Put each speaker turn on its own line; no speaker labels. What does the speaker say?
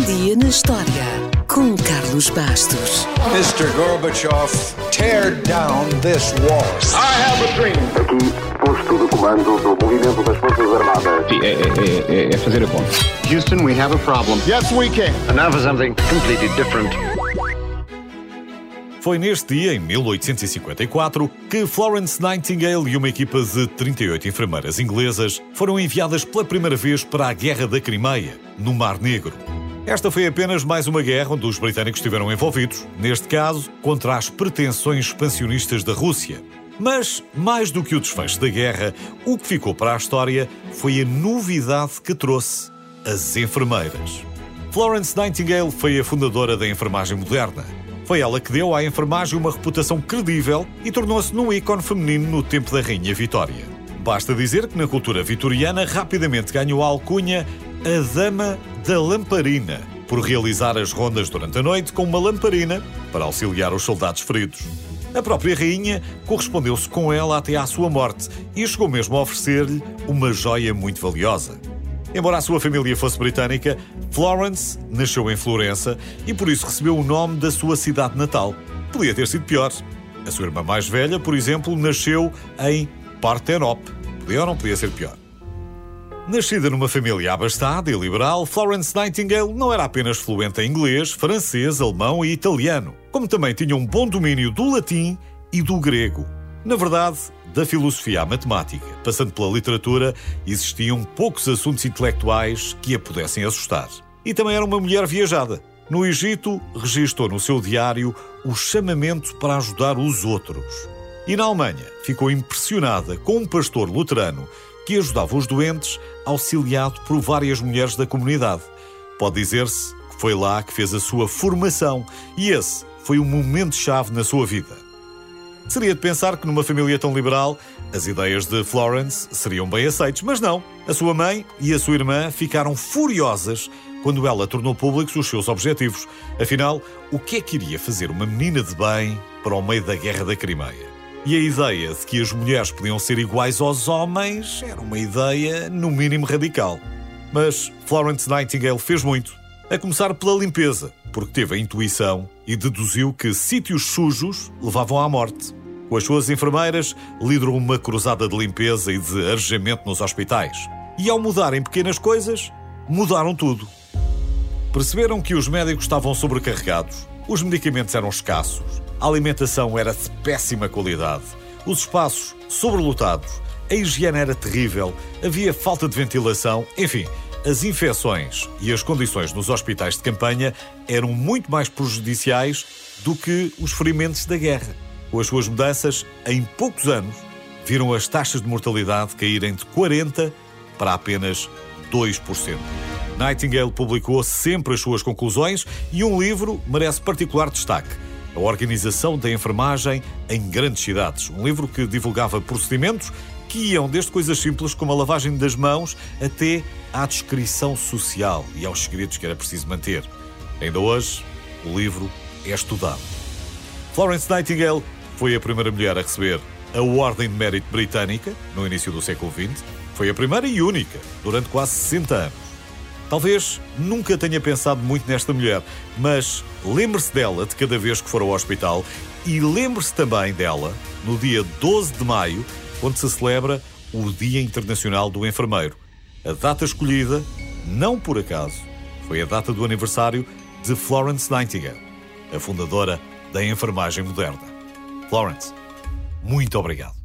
Um dia na história com Carlos Bastos.
Mr. Gorbachev, tear down this wall.
I have a dream.
Aqui, posto de comando do movimento das Forças Armadas.
Sim, é, é, é, é fazer a conta.
Houston, we have a problem.
Yes, we can.
And now for something completely different.
Foi neste dia, em 1854, que Florence Nightingale e uma equipa de 38 enfermeiras inglesas foram enviadas pela primeira vez para a Guerra da Crimeia, no Mar Negro. Esta foi apenas mais uma guerra onde os britânicos estiveram envolvidos, neste caso, contra as pretensões expansionistas da Rússia. Mas, mais do que o desfecho da guerra, o que ficou para a história foi a novidade que trouxe: as enfermeiras. Florence Nightingale foi a fundadora da enfermagem moderna. Foi ela que deu à enfermagem uma reputação credível e tornou-se num ícone feminino no tempo da Rainha Vitória. Basta dizer que na cultura vitoriana rapidamente ganhou a alcunha a Dama da Lamparina, por realizar as rondas durante a noite com uma lamparina para auxiliar os soldados feridos. A própria rainha correspondeu-se com ela até à sua morte e chegou mesmo a oferecer-lhe uma joia muito valiosa. Embora a sua família fosse britânica, Florence nasceu em Florença e por isso recebeu o nome da sua cidade natal. Podia ter sido pior. A sua irmã mais velha, por exemplo, nasceu em Parthenope. Podia ou não podia ser pior? Nascida numa família abastada e liberal, Florence Nightingale não era apenas fluente em inglês, francês, alemão e italiano, como também tinha um bom domínio do latim e do grego. Na verdade, da filosofia à matemática, passando pela literatura, existiam poucos assuntos intelectuais que a pudessem assustar. E também era uma mulher viajada. No Egito, registrou no seu diário o chamamento para ajudar os outros. E na Alemanha, ficou impressionada com um pastor luterano que ajudava os doentes, auxiliado por várias mulheres da comunidade. Pode dizer-se que foi lá que fez a sua formação e esse foi um momento-chave na sua vida. Seria de pensar que numa família tão liberal as ideias de Florence seriam bem aceitas, mas não. A sua mãe e a sua irmã ficaram furiosas quando ela tornou públicos os seus objetivos. Afinal, o que é que iria fazer uma menina de bem para o meio da Guerra da Crimeia? E a ideia de que as mulheres podiam ser iguais aos homens era uma ideia, no mínimo, radical. Mas Florence Nightingale fez muito, a começar pela limpeza, porque teve a intuição e deduziu que sítios sujos levavam à morte. Com as suas enfermeiras, liderou uma cruzada de limpeza e de arejamento nos hospitais. E ao mudarem pequenas coisas, mudaram tudo. Perceberam que os médicos estavam sobrecarregados, os medicamentos eram escassos, a alimentação era de péssima qualidade, os espaços sobrelotados, a higiene era terrível, havia falta de ventilação, enfim, as infecções e as condições nos hospitais de campanha eram muito mais prejudiciais do que os ferimentos da guerra. Com as suas mudanças, em poucos anos, viram as taxas de mortalidade caírem de 40% para apenas 2%. Nightingale publicou sempre as suas conclusões e um livro merece particular destaque. A Organização da Enfermagem em Grandes Cidades. Um livro que divulgava procedimentos que iam desde coisas simples como a lavagem das mãos até à descrição social e aos segredos que era preciso manter. Ainda hoje, o livro é estudado. Florence Nightingale foi a primeira mulher a receber a Ordem de Mérito Britânica no início do século XX. Foi a primeira e única durante quase 60 anos. Talvez nunca tenha pensado muito nesta mulher, mas lembre-se dela de cada vez que for ao hospital e lembre-se também dela no dia 12 de maio, quando se celebra o Dia Internacional do Enfermeiro. A data escolhida, não por acaso, foi a data do aniversário de Florence Nightingale, a fundadora da enfermagem moderna. Florence, muito obrigado.